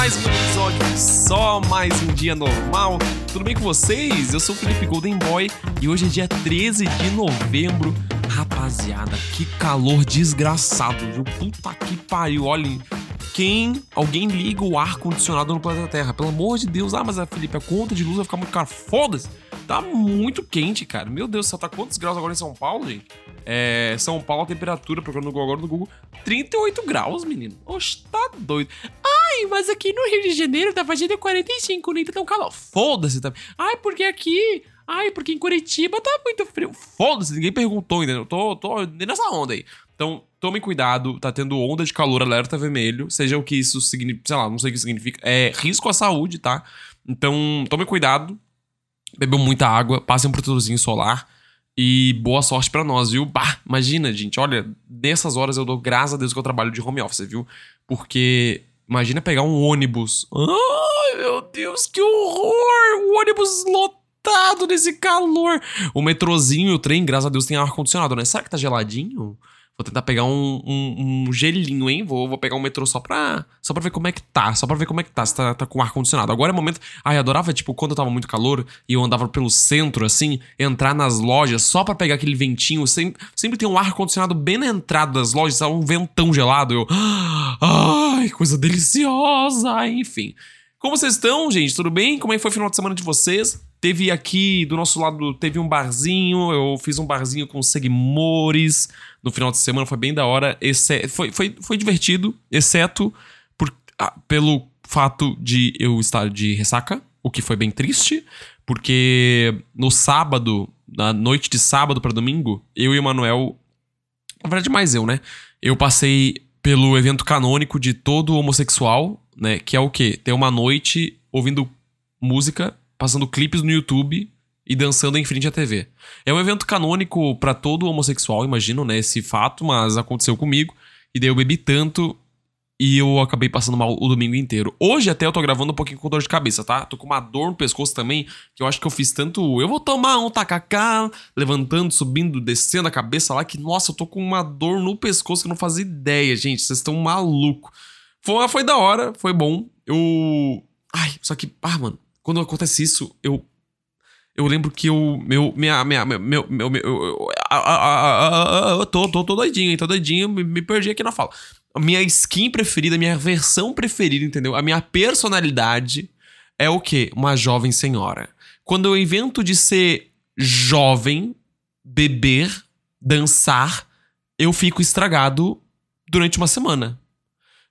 mais um episódio, só mais um dia normal. Tudo bem com vocês? Eu sou o Felipe Golden Boy e hoje é dia 13 de novembro. Rapaziada, que calor desgraçado, viu? Puta que pariu, olhem. Quem, alguém liga o ar condicionado no planeta Terra? Pelo amor de Deus, ah, mas a Felipe, a conta de luz vai ficar muito cara. Foda-se! Tá muito quente, cara. Meu Deus, só tá quantos graus agora em São Paulo, gente? É, São Paulo, a temperatura, procurando no Google, agora no Google, 38 graus, menino. Oxe, tá doido. Mas aqui no Rio de Janeiro tá fazendo 45, nem tá tão calor. Foda-se também. Ai, porque aqui. Ai, porque em Curitiba tá muito frio. Foda-se, ninguém perguntou ainda. Eu tô, tô nessa onda aí. Então, tomem cuidado, tá tendo onda de calor, alerta vermelho, seja o que isso significa, sei lá, não sei o que significa. É risco à saúde, tá? Então, tomem cuidado, bebam muita água, passem um protetorzinho solar. E boa sorte para nós, viu? Bah, imagina, gente, olha, nessas horas eu dou graças a Deus que eu trabalho de home office, viu? Porque imagina pegar um ônibus. Ai, meu Deus, que horror! O ônibus lotado nesse calor. O metrozinho o trem, graças a Deus, tem ar-condicionado, né? Será que tá geladinho? Vou tentar pegar um, um, um, gelinho, hein? Vou, vou pegar um metrô só pra, só pra ver como é que tá. Só pra ver como é que tá. Se tá, tá com ar-condicionado. Agora é momento. Ai, adorava, tipo, quando tava muito calor e eu andava pelo centro, assim, entrar nas lojas só pra pegar aquele ventinho. Sempre, sempre tem um ar-condicionado bem na entrada das lojas, sabe? Um ventão gelado. Eu. Ai, coisa deliciosa! Enfim. Como vocês estão, gente? Tudo bem? Como é que foi o final de semana de vocês? Teve aqui do nosso lado, teve um barzinho. Eu fiz um barzinho com seguimores no final de semana, foi bem da hora. Esse, foi, foi, foi divertido, exceto por, ah, pelo fato de eu estar de ressaca, o que foi bem triste, porque no sábado, na noite de sábado para domingo, eu e o Manuel. Na verdade, mais eu, né? Eu passei pelo evento canônico de todo homossexual, né? Que é o quê? Ter uma noite ouvindo música, passando clipes no YouTube e dançando em frente à TV. É um evento canônico para todo homossexual, imagino, né? Esse fato, mas aconteceu comigo. E daí eu bebi tanto e eu acabei passando mal o domingo inteiro. Hoje até eu tô gravando um pouquinho com dor de cabeça, tá? Tô com uma dor no pescoço também, que eu acho que eu fiz tanto. Eu vou tomar um tacacá, levantando, subindo, descendo a cabeça lá, que nossa, eu tô com uma dor no pescoço que eu não fazia ideia, gente. Vocês estão maluco. Foi, foi da hora, foi bom. Eu. Ai, só que, ah, mano, quando acontece isso, eu eu lembro que eu. Meu. Minha. minha meu. meu, meu, meu eu, tô, tô, tô doidinho? Tô doidinho, me, me perdi aqui na fala. A minha skin preferida, minha versão preferida, entendeu? A minha personalidade é o quê? Uma jovem senhora. Quando eu invento de ser jovem, beber, dançar, eu fico estragado durante uma semana.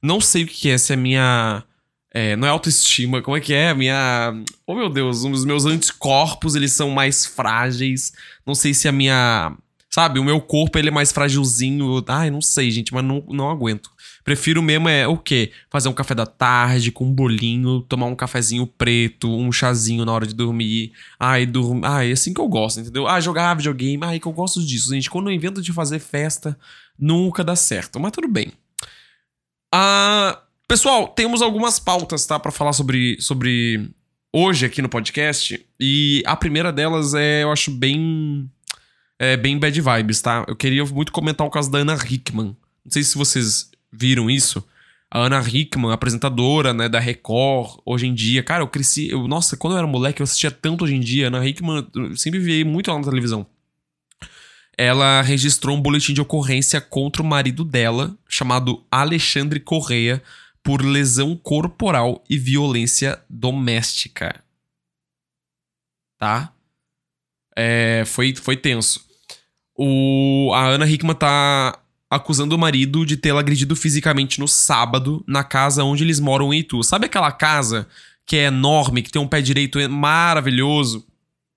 Não sei o que é, se é minha é, não é autoestima, como é que é? Minha. Oh meu Deus, os meus anticorpos eles são mais frágeis. Não sei se a minha. Sabe, o meu corpo ele é mais frágilzinho. Ai, não sei, gente, mas não, não aguento. Prefiro mesmo é o quê? Fazer um café da tarde com um bolinho, tomar um cafezinho preto, um chazinho na hora de dormir. Ai, dormir. Ai, é assim que eu gosto, entendeu? Ah, jogar videogame. Ai, que eu gosto disso, gente. Quando eu invento de fazer festa, nunca dá certo. Mas tudo bem. Ah. Pessoal, temos algumas pautas, tá, para falar sobre, sobre hoje aqui no podcast. E a primeira delas é, eu acho, bem. É, bem bad vibes, tá? Eu queria muito comentar o caso da Ana Hickman. Não sei se vocês viram isso. A Ana Hickman, apresentadora, né, da Record, hoje em dia. Cara, eu cresci. Eu, nossa, quando eu era moleque, eu assistia tanto hoje em dia. Ana Hickman, eu sempre vi muito ela na televisão. Ela registrou um boletim de ocorrência contra o marido dela, chamado Alexandre Correia por lesão corporal e violência doméstica. Tá? É, foi, foi tenso. O, a Ana Hickman tá acusando o marido de tê-la agredido fisicamente no sábado na casa onde eles moram em Itu. Sabe aquela casa que é enorme, que tem um pé direito maravilhoso,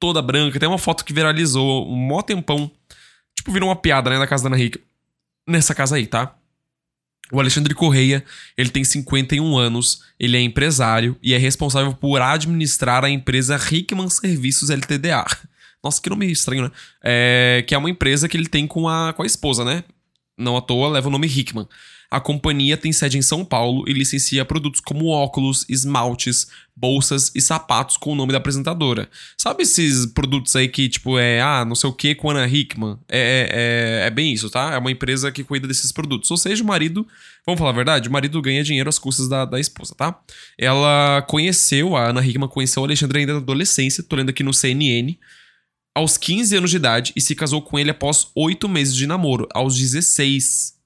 toda branca? Tem uma foto que viralizou um mó tempão. Tipo, virou uma piada, né, na casa da Ana Hickman. Nessa casa aí, tá? O Alexandre Correia, ele tem 51 anos, ele é empresário e é responsável por administrar a empresa Hickman Serviços LTDA. Nossa, que nome estranho, né? É, que é uma empresa que ele tem com a, com a esposa, né? Não à toa leva o nome Hickman. A companhia tem sede em São Paulo e licencia produtos como óculos, esmaltes, bolsas e sapatos com o nome da apresentadora. Sabe esses produtos aí que, tipo, é, ah, não sei o que com Ana Hickman? É, é, é bem isso, tá? É uma empresa que cuida desses produtos. Ou seja, o marido, vamos falar a verdade, o marido ganha dinheiro às custas da, da esposa, tá? Ela conheceu, a Ana Hickman conheceu o Alexandre ainda na adolescência, tô lendo aqui no CNN aos 15 anos de idade e se casou com ele após 8 meses de namoro, aos 16.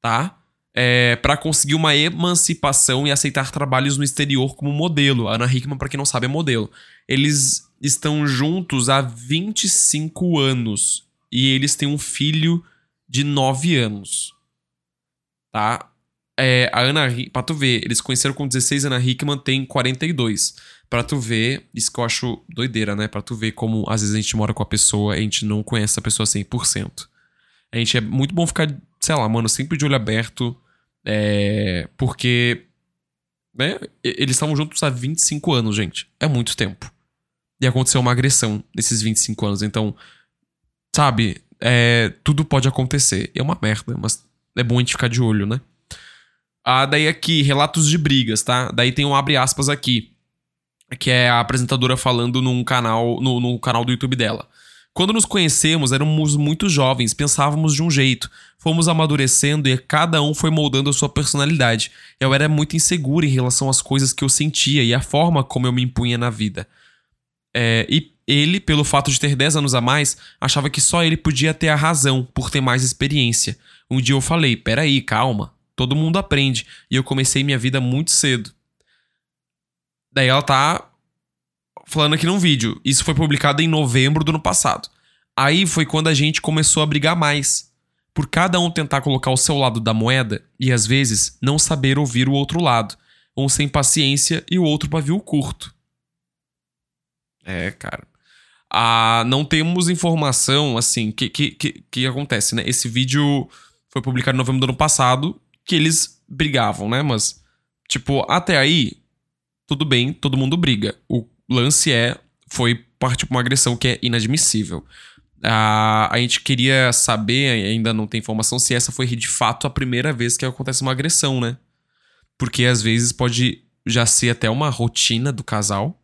Tá? É, para conseguir uma emancipação e aceitar trabalhos no exterior como modelo. A Ana Hickman, para quem não sabe, é modelo. Eles estão juntos há 25 anos e eles têm um filho de 9 anos. Tá? É, a Ana, pra tu ver, eles conheceram com 16, a Ana Hickman tem 42. Pra tu ver, isso que eu acho doideira, né? Pra tu ver como às vezes a gente mora com a pessoa e a gente não conhece a pessoa 100%. A gente é muito bom ficar, sei lá, mano, sempre de olho aberto. É, porque. Né? Eles estavam juntos há 25 anos, gente. É muito tempo. E aconteceu uma agressão nesses 25 anos. Então, sabe? É, tudo pode acontecer. É uma merda, mas é bom a gente ficar de olho, né? Ah, daí aqui, relatos de brigas, tá? Daí tem um abre aspas aqui que é a apresentadora falando num canal, no, no canal do YouTube dela. Quando nos conhecemos, éramos muito jovens, pensávamos de um jeito. Fomos amadurecendo e cada um foi moldando a sua personalidade. Eu era muito inseguro em relação às coisas que eu sentia e a forma como eu me impunha na vida. É, e ele, pelo fato de ter 10 anos a mais, achava que só ele podia ter a razão por ter mais experiência. Um dia eu falei: peraí, calma, todo mundo aprende. E eu comecei minha vida muito cedo. Daí ela tá falando aqui num vídeo. Isso foi publicado em novembro do ano passado. Aí foi quando a gente começou a brigar mais. Por cada um tentar colocar o seu lado da moeda e às vezes não saber ouvir o outro lado. Um sem paciência e o outro pavio curto. É, cara. Ah, não temos informação, assim, que, que, que, que acontece, né? Esse vídeo foi publicado em novembro do ano passado, que eles brigavam, né? Mas, tipo, até aí, tudo bem, todo mundo briga. O lance é, foi parte de uma agressão que é inadmissível. a a gente queria saber, ainda não tem informação, se essa foi de fato a primeira vez que acontece uma agressão, né? Porque às vezes pode já ser até uma rotina do casal.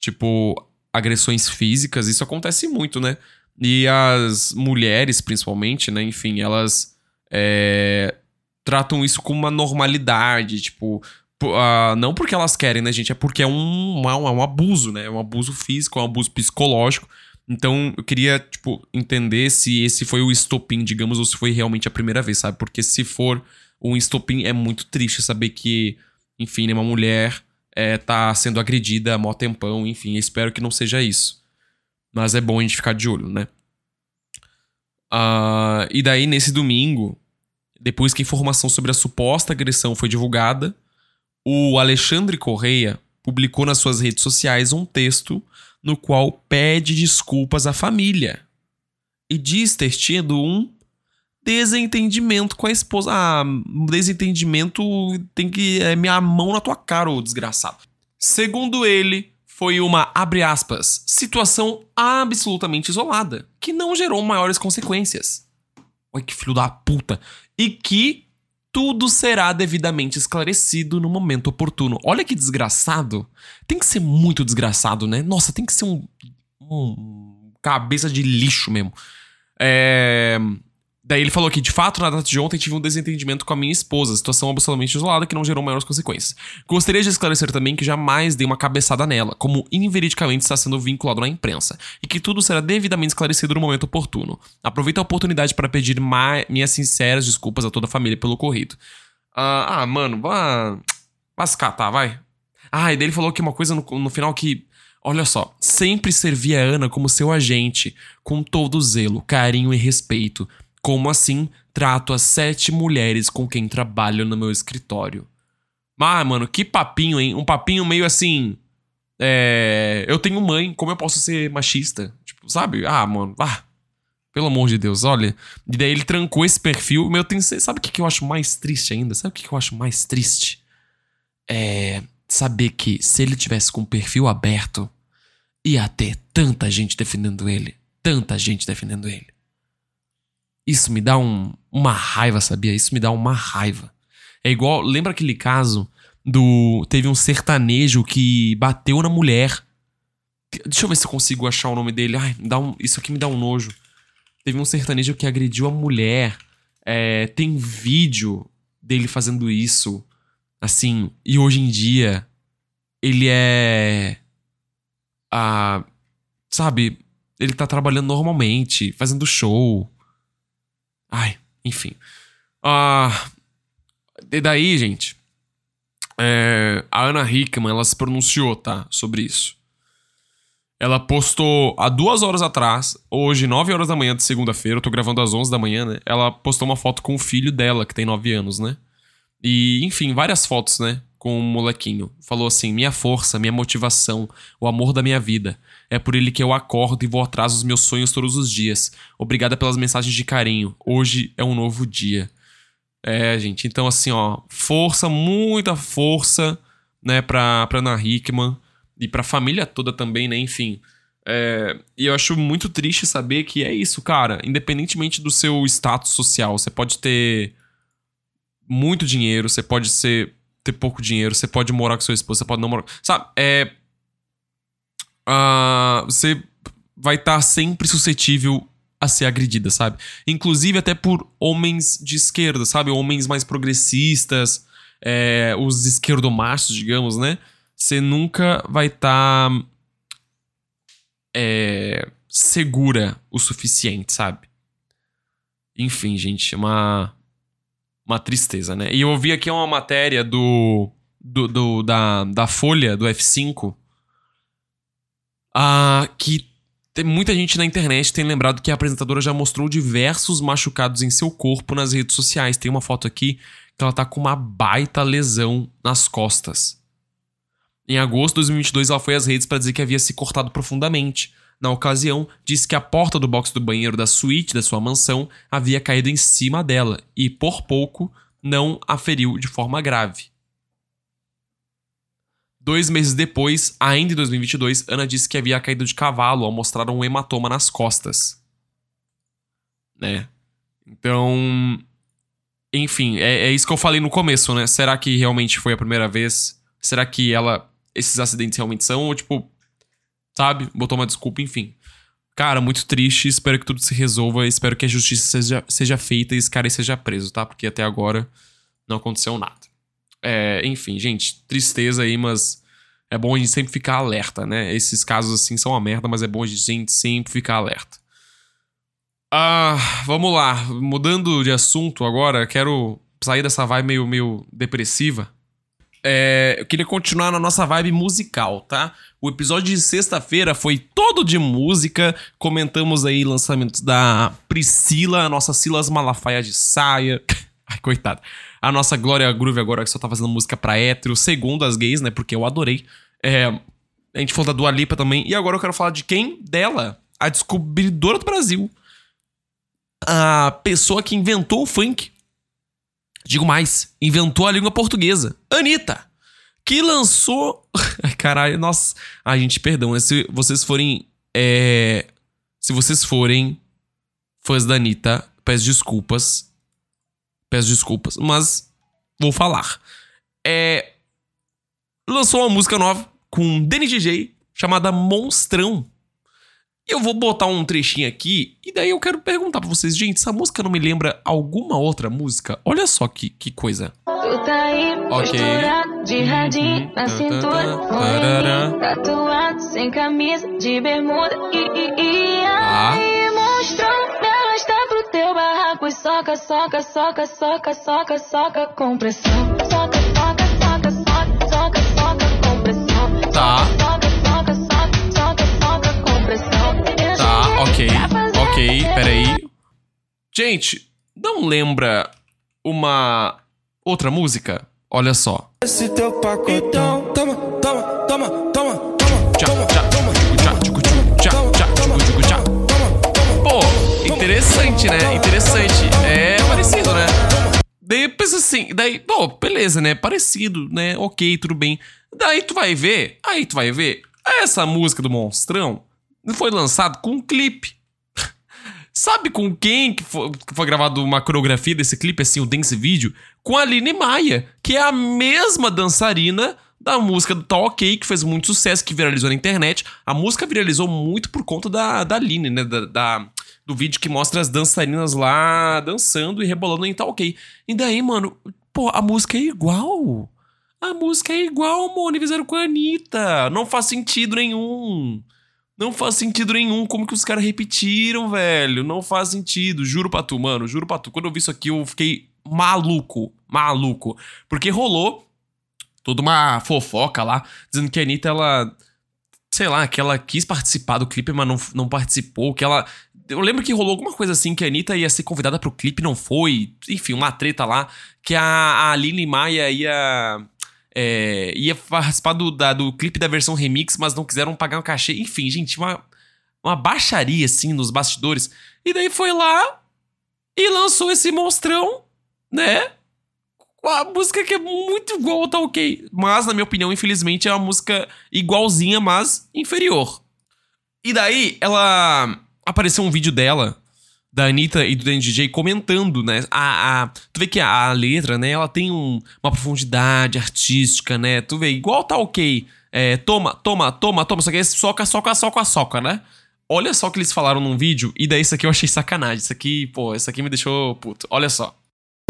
Tipo, agressões físicas, isso acontece muito, né? E as mulheres, principalmente, né? Enfim, elas é, tratam isso com uma normalidade. Tipo, Uh, não porque elas querem, né, gente? É porque é um, um, é um abuso, né? É um abuso físico, é um abuso psicológico. Então, eu queria, tipo, entender se esse foi o estopim, digamos, ou se foi realmente a primeira vez, sabe? Porque se for um estopim, é muito triste saber que, enfim, uma mulher é, tá sendo agredida há mó tempão, enfim, espero que não seja isso. Mas é bom a gente ficar de olho, né? Uh, e daí, nesse domingo, depois que a informação sobre a suposta agressão foi divulgada, o Alexandre Correia publicou nas suas redes sociais um texto no qual pede desculpas à família e diz ter tido um desentendimento com a esposa. Ah, desentendimento tem que é minha mão na tua cara, ô desgraçado. Segundo ele, foi uma, abre aspas, situação absolutamente isolada, que não gerou maiores consequências. Olha que filho da puta. E que tudo será devidamente esclarecido no momento oportuno. Olha que desgraçado. Tem que ser muito desgraçado, né? Nossa, tem que ser um, um cabeça de lixo mesmo. É... Daí ele falou que, de fato, na data de ontem tive um desentendimento com a minha esposa, situação absolutamente isolada que não gerou maiores consequências. Gostaria de esclarecer também que jamais dei uma cabeçada nela, como inveridicamente está sendo vinculado na imprensa, e que tudo será devidamente esclarecido no momento oportuno. Aproveito a oportunidade para pedir minhas sinceras desculpas a toda a família pelo ocorrido. Uh, ah, mano, vá. Se catar, vai. Ah, e daí ele falou que uma coisa no, no final que. Olha só, sempre servi a Ana como seu agente, com todo zelo, carinho e respeito como assim trato as sete mulheres com quem trabalho no meu escritório? Ah, mano, que papinho, hein? Um papinho meio assim. É. Eu tenho mãe, como eu posso ser machista? Tipo, sabe? Ah, mano, ah. Pelo amor de Deus, olha. E daí ele trancou esse perfil. Meu, tem, sabe o que, eu acho mais triste ainda? Sabe o que eu acho mais triste? É. Saber que se ele tivesse com o perfil aberto, ia ter tanta gente defendendo ele. Tanta gente defendendo ele. Isso me dá um, uma raiva, sabia? Isso me dá uma raiva. É igual. Lembra aquele caso do. Teve um sertanejo que bateu na mulher. Deixa eu ver se eu consigo achar o nome dele. Ai, dá um, isso aqui me dá um nojo. Teve um sertanejo que agrediu a mulher. É, tem vídeo dele fazendo isso. Assim, e hoje em dia ele é. Ah, sabe? Ele tá trabalhando normalmente, fazendo show. Ai, enfim. Ah, e daí, gente, é, a Ana Hickman, ela se pronunciou, tá? Sobre isso. Ela postou há duas horas atrás, hoje, 9 horas da manhã de segunda-feira, eu tô gravando às 11 da manhã, né? Ela postou uma foto com o filho dela, que tem 9 anos, né? E, enfim, várias fotos, né? Com o molequinho. Falou assim: minha força, minha motivação, o amor da minha vida. É por ele que eu acordo e vou atrás dos meus sonhos todos os dias. Obrigada pelas mensagens de carinho. Hoje é um novo dia. É, gente, então assim, ó, força, muita força, né, pra, pra Ana Hickman e pra família toda também, né, enfim. É, e eu acho muito triste saber que é isso, cara. Independentemente do seu status social, você pode ter muito dinheiro, você pode ser ter pouco dinheiro, você pode morar com sua esposa, você pode não morar. Sabe, é. Uh, você vai estar tá sempre suscetível a ser agredida, sabe? Inclusive até por homens de esquerda, sabe? Homens mais progressistas, é, os esquerdomachos, digamos, né? Você nunca vai estar tá, é, segura o suficiente, sabe? Enfim, gente, é uma uma tristeza, né? E eu vi aqui uma matéria do, do, do da, da Folha do F5 ah, que tem muita gente na internet tem lembrado que a apresentadora já mostrou diversos machucados em seu corpo nas redes sociais. Tem uma foto aqui que ela tá com uma baita lesão nas costas. Em agosto de 2022, ela foi às redes para dizer que havia se cortado profundamente. Na ocasião, disse que a porta do box do banheiro da suíte da sua mansão havia caído em cima dela e, por pouco, não a feriu de forma grave. Dois meses depois, ainda em 2022, Ana disse que havia caído de cavalo ao mostrar um hematoma nas costas. Né? Então. Enfim, é, é isso que eu falei no começo, né? Será que realmente foi a primeira vez? Será que ela. Esses acidentes realmente são? Ou, tipo. Sabe? Botou uma desculpa, enfim. Cara, muito triste. Espero que tudo se resolva. Espero que a justiça seja, seja feita e esse cara seja preso, tá? Porque até agora não aconteceu nada. É, enfim, gente, tristeza aí, mas é bom a gente sempre ficar alerta, né? Esses casos assim são uma merda, mas é bom a gente sempre ficar alerta. Ah, vamos lá. Mudando de assunto agora, quero sair dessa vibe meio, meio depressiva. É, eu queria continuar na nossa vibe musical, tá? O episódio de sexta-feira foi todo de música. Comentamos aí lançamentos da Priscila, nossa Silas Malafaia de saia. Ai, coitada a nossa Glória Groove agora, que só tá fazendo música pra hétero, segundo as gays, né? Porque eu adorei. É, a gente falou da Dua Lipa também. E agora eu quero falar de quem? Dela, a descobridora do Brasil. A pessoa que inventou o funk. Digo mais, inventou a língua portuguesa. Anitta. Que lançou. Ai, caralho, nossa. Ai, gente, perdão. Se vocês forem. É... Se vocês forem fãs da Anitta, peço desculpas. Peço desculpas, mas vou falar. É. Lançou uma música nova com Danny DJ chamada Monstrão. E eu vou botar um trechinho aqui e daí eu quero perguntar pra vocês, gente, essa música não me lembra alguma outra música? Olha só que, que coisa. Tu tá aí, ok. De radinho na cintura, tatuado, sem camisa, de bermuda, e, aí, monstrão barraco e soca, soca, soca, soca, soca, soca com pressão. Soca, soca, soca, soca, soca, soca com pressão. Tá. Ok, ok, peraí. Gente, não lembra uma outra música? Olha só. Esse teu pacotão, toma, toma, toma, toma, toma, tchá, tchá, toma, tchá, tchá, tchá, tchá, tchá, Interessante, né? Interessante. É parecido, né? Daí pensa assim, daí, pô, beleza, né? Parecido, né? Ok, tudo bem. Daí tu vai ver, aí tu vai ver, essa música do Monstrão foi lançado com um clipe. Sabe com quem que foi, que foi gravado uma coreografia desse clipe, assim, o dance video? Com a Aline Maia, que é a mesma dançarina da música do Tá Ok, que fez muito sucesso, que viralizou na internet. A música viralizou muito por conta da, da Aline, né? Da, da do vídeo que mostra as dançarinas lá dançando e rebolando em Tá Ok. E daí, mano, pô, a música é igual. A música é igual, e fizeram com a Anitta. Não faz sentido nenhum. Não faz sentido nenhum como que os caras repetiram, velho. Não faz sentido. Juro pra tu, mano. Juro pra tu. Quando eu vi isso aqui, eu fiquei maluco. Maluco. Porque rolou toda uma fofoca lá, dizendo que a Anitta, ela. Sei lá, que ela quis participar do clipe, mas não, não participou. Que ela. Eu lembro que rolou alguma coisa assim que a Anitta ia ser convidada pro clipe, não foi. Enfim, uma treta lá. Que a, a Maia ia é, ia participar do, da, do clipe da versão remix, mas não quiseram pagar um cachê. Enfim, gente, uma, uma baixaria, assim, nos bastidores. E daí foi lá e lançou esse monstrão, né? Com a música que é muito igual ao Tá Ok. Mas, na minha opinião, infelizmente, é uma música igualzinha, mas inferior. E daí, ela... Apareceu um vídeo dela da Anitta e do DJ comentando, né? A, a, tu vê que a, a letra, né? Ela tem um, uma profundidade artística, né? Tu vê, igual tá ok. É, toma, toma, toma, toma. Só que é soca, soca, soca, soca, né? Olha só o que eles falaram num vídeo. E daí isso aqui eu achei sacanagem. Isso aqui, pô, isso aqui me deixou puto. Olha só.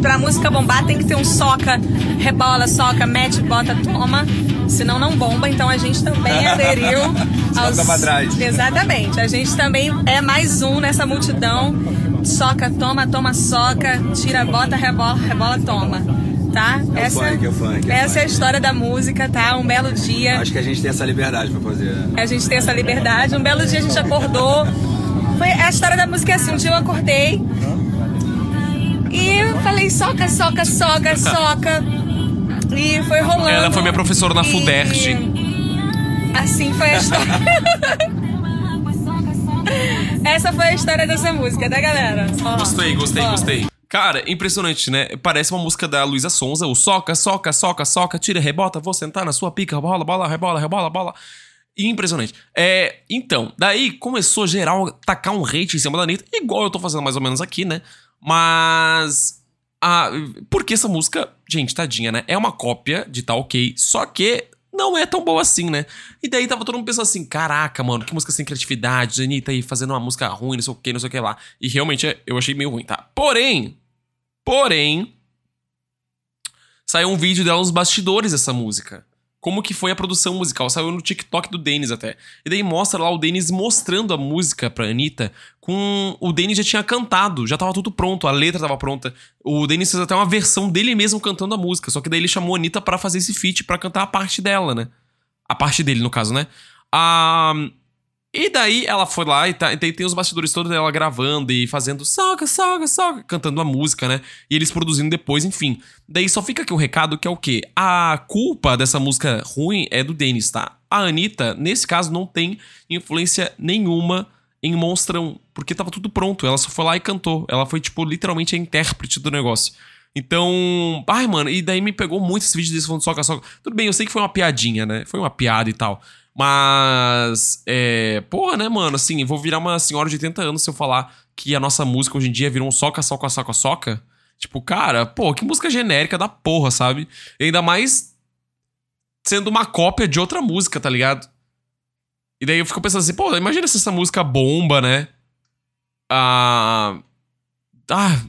Pra música bombar tem que ter um soca, rebola, soca, mete, bota, toma. Senão não bomba, então a gente também aderiu aos... pra trás. Exatamente. A gente também é mais um nessa multidão. Soca, toma, toma, soca, tira, bota, rebola, rebola, toma. Tá? É essa, funk, é funk, é essa funk. é a história da música, tá? Um belo dia. Acho que a gente tem essa liberdade pra fazer. A gente tem essa liberdade. Um belo dia a gente acordou. Foi a história da música é assim. Um dia eu acordei falei soca, soca, soca, soca. E foi rolando. Ela foi minha professora na E. Assim foi a história. Essa foi a história dessa música, tá, galera? Ó, Gostei, gostei, ó. gostei. Cara, impressionante, né? Parece uma música da Luísa Sonza, o soca, soca, soca, soca, tira, rebota, vou sentar na sua pica, bola, bola, rebola, rebola, bola. Impressionante. É, então, daí começou geral tacar um hate em cima da Anitta, igual eu tô fazendo mais ou menos aqui, né? Mas. Ah, porque essa música, gente, tadinha, né? É uma cópia de Tá Ok, só que não é tão boa assim, né? E daí tava todo mundo pensando assim: caraca, mano, que música sem criatividade, Anitta aí fazendo uma música ruim, não sei o que, não sei o que lá. E realmente é- eu achei meio ruim, tá? Porém, porém, saiu um vídeo dela nos bastidores dessa música. Como que foi a produção musical? Saiu no TikTok do Denis até. E daí mostra lá o Denis mostrando a música pra Anitta com... O Denis já tinha cantado, já tava tudo pronto, a letra tava pronta. O Denis fez até uma versão dele mesmo cantando a música, só que daí ele chamou a Anitta pra fazer esse feat, pra cantar a parte dela, né? A parte dele, no caso, né? Ah... E daí ela foi lá e, tá, e tem, tem os bastidores todos dela gravando e fazendo soca, soca, soca, cantando a música, né? E eles produzindo depois, enfim. Daí só fica aqui o recado que é o quê? A culpa dessa música ruim é do Denis, tá? A Anitta, nesse caso, não tem influência nenhuma em Monstrão, porque tava tudo pronto. Ela só foi lá e cantou. Ela foi, tipo, literalmente a intérprete do negócio. Então, ai, mano, e daí me pegou muito esse vídeo desse falando soca, soca. Tudo bem, eu sei que foi uma piadinha, né? Foi uma piada e tal. Mas, é. Porra, né, mano? Assim, vou virar uma senhora de 80 anos se eu falar que a nossa música hoje em dia virou um soca, soca, soca, soca. Tipo, cara, pô, que música genérica da porra, sabe? E ainda mais sendo uma cópia de outra música, tá ligado? E daí eu fico pensando assim, pô, imagina se essa música bomba, né? Ah. Ah.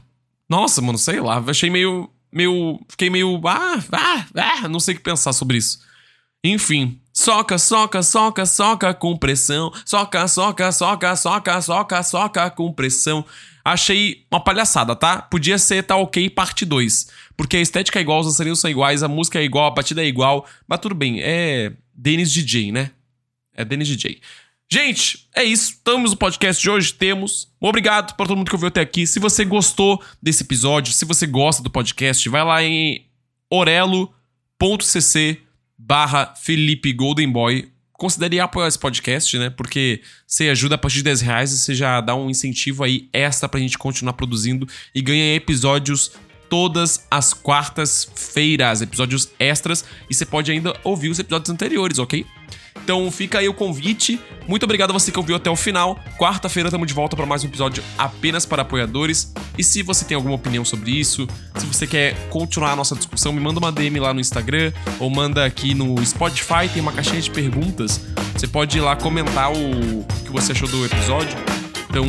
Nossa, mano, sei lá. Achei meio. meio. Fiquei meio. Ah, ah, ah. Não sei o que pensar sobre isso. Enfim. Soca, soca, soca, soca com pressão. Soca, soca, soca, soca, soca, soca com pressão. Achei uma palhaçada, tá? Podia ser tá ok parte 2. Porque a estética é igual, os dançarinos são iguais, a música é igual, a batida é igual. Mas tudo bem, é Dennis DJ, né? É Dennis DJ. Gente, é isso. Temos o podcast de hoje. Temos. Obrigado para todo mundo que ouviu até aqui. Se você gostou desse episódio, se você gosta do podcast, vai lá em orelo.cc barra Felipe Golden Boy. Considere apoiar esse podcast, né? Porque você ajuda a partir de 10 reais e você já dá um incentivo aí extra pra gente continuar produzindo e ganha episódios todas as quartas-feiras, episódios extras, e você pode ainda ouvir os episódios anteriores, ok? Então fica aí o convite. Muito obrigado a você que ouviu até o final. Quarta-feira estamos de volta para mais um episódio apenas para apoiadores. E se você tem alguma opinião sobre isso, se você quer continuar a nossa discussão, me manda uma DM lá no Instagram ou manda aqui no Spotify, tem uma caixinha de perguntas. Você pode ir lá comentar o que você achou do episódio. Então,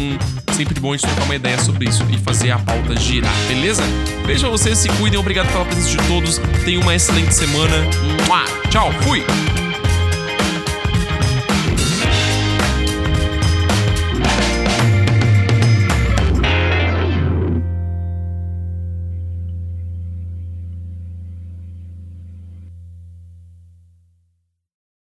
sempre bom a gente trocar uma ideia sobre isso e fazer a pauta girar, beleza? Beijo a vocês, se cuidem, obrigado pela presença de todos. Tenham uma excelente semana. Tchau, fui!